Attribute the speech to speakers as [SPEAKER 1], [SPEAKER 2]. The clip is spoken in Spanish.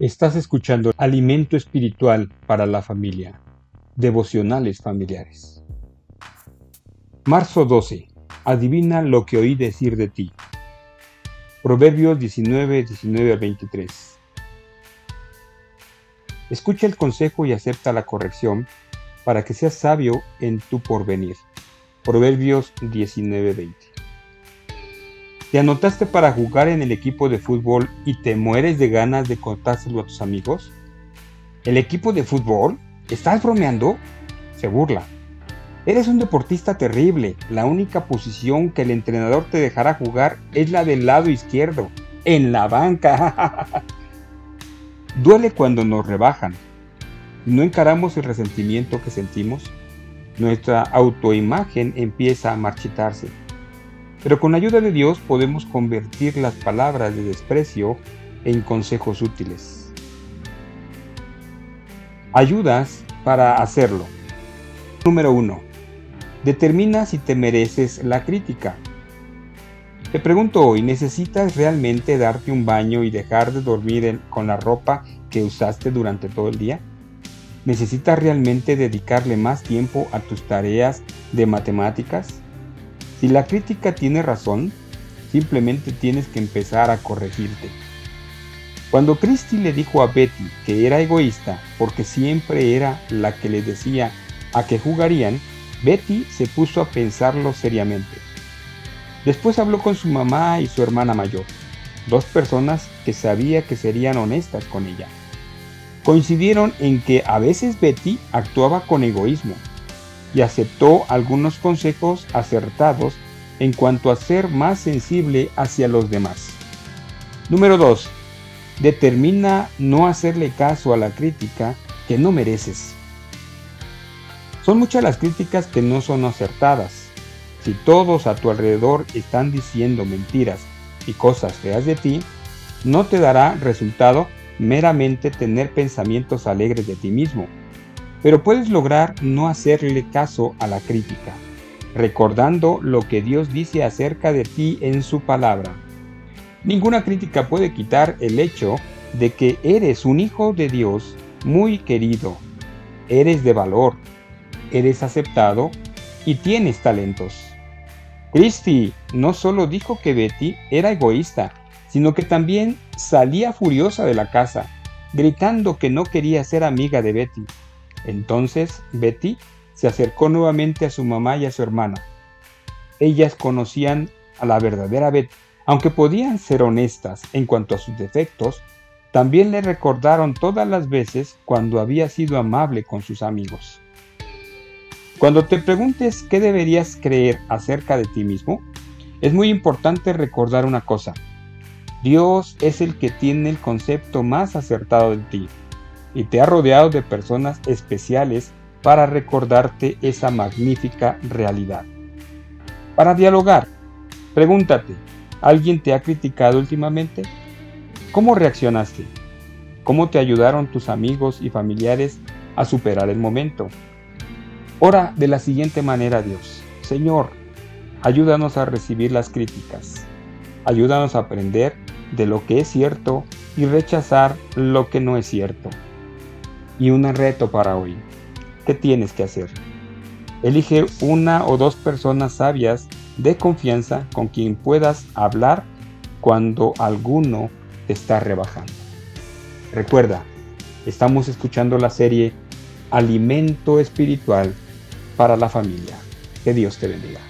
[SPEAKER 1] Estás escuchando Alimento Espiritual para la Familia. Devocionales familiares. Marzo 12. Adivina lo que oí decir de ti. Proverbios 19, 19 a 23. Escucha el consejo y acepta la corrección para que seas sabio en tu porvenir. Proverbios 19, 20. ¿Te anotaste para jugar en el equipo de fútbol y te mueres de ganas de contárselo a tus amigos? ¿El equipo de fútbol? ¿Estás bromeando? Se burla. Eres un deportista terrible. La única posición que el entrenador te dejará jugar es la del lado izquierdo, en la banca. Duele cuando nos rebajan. No encaramos el resentimiento que sentimos. Nuestra autoimagen empieza a marchitarse pero con la ayuda de Dios podemos convertir las palabras de desprecio en consejos útiles. Ayudas para hacerlo. Número 1. Determina si te mereces la crítica. Te pregunto hoy, ¿necesitas realmente darte un baño y dejar de dormir con la ropa que usaste durante todo el día? ¿Necesitas realmente dedicarle más tiempo a tus tareas de matemáticas? Si la crítica tiene razón, simplemente tienes que empezar a corregirte. Cuando Christy le dijo a Betty que era egoísta porque siempre era la que le decía a que jugarían, Betty se puso a pensarlo seriamente. Después habló con su mamá y su hermana mayor, dos personas que sabía que serían honestas con ella. Coincidieron en que a veces Betty actuaba con egoísmo y aceptó algunos consejos acertados en cuanto a ser más sensible hacia los demás. Número 2. Determina no hacerle caso a la crítica que no mereces. Son muchas las críticas que no son acertadas. Si todos a tu alrededor están diciendo mentiras y cosas feas de ti, no te dará resultado meramente tener pensamientos alegres de ti mismo pero puedes lograr no hacerle caso a la crítica, recordando lo que Dios dice acerca de ti en su palabra. Ninguna crítica puede quitar el hecho de que eres un hijo de Dios muy querido, eres de valor, eres aceptado y tienes talentos. Christy no solo dijo que Betty era egoísta, sino que también salía furiosa de la casa, gritando que no quería ser amiga de Betty. Entonces Betty se acercó nuevamente a su mamá y a su hermana. Ellas conocían a la verdadera Betty. Aunque podían ser honestas en cuanto a sus defectos, también le recordaron todas las veces cuando había sido amable con sus amigos. Cuando te preguntes qué deberías creer acerca de ti mismo, es muy importante recordar una cosa. Dios es el que tiene el concepto más acertado de ti y te ha rodeado de personas especiales para recordarte esa magnífica realidad. Para dialogar, pregúntate, ¿alguien te ha criticado últimamente? ¿Cómo reaccionaste? ¿Cómo te ayudaron tus amigos y familiares a superar el momento? Ora de la siguiente manera a Dios. Señor, ayúdanos a recibir las críticas. Ayúdanos a aprender de lo que es cierto y rechazar lo que no es cierto y un reto para hoy. ¿Qué tienes que hacer? Elige una o dos personas sabias de confianza con quien puedas hablar cuando alguno te está rebajando. Recuerda, estamos escuchando la serie Alimento Espiritual para la Familia. Que Dios te bendiga.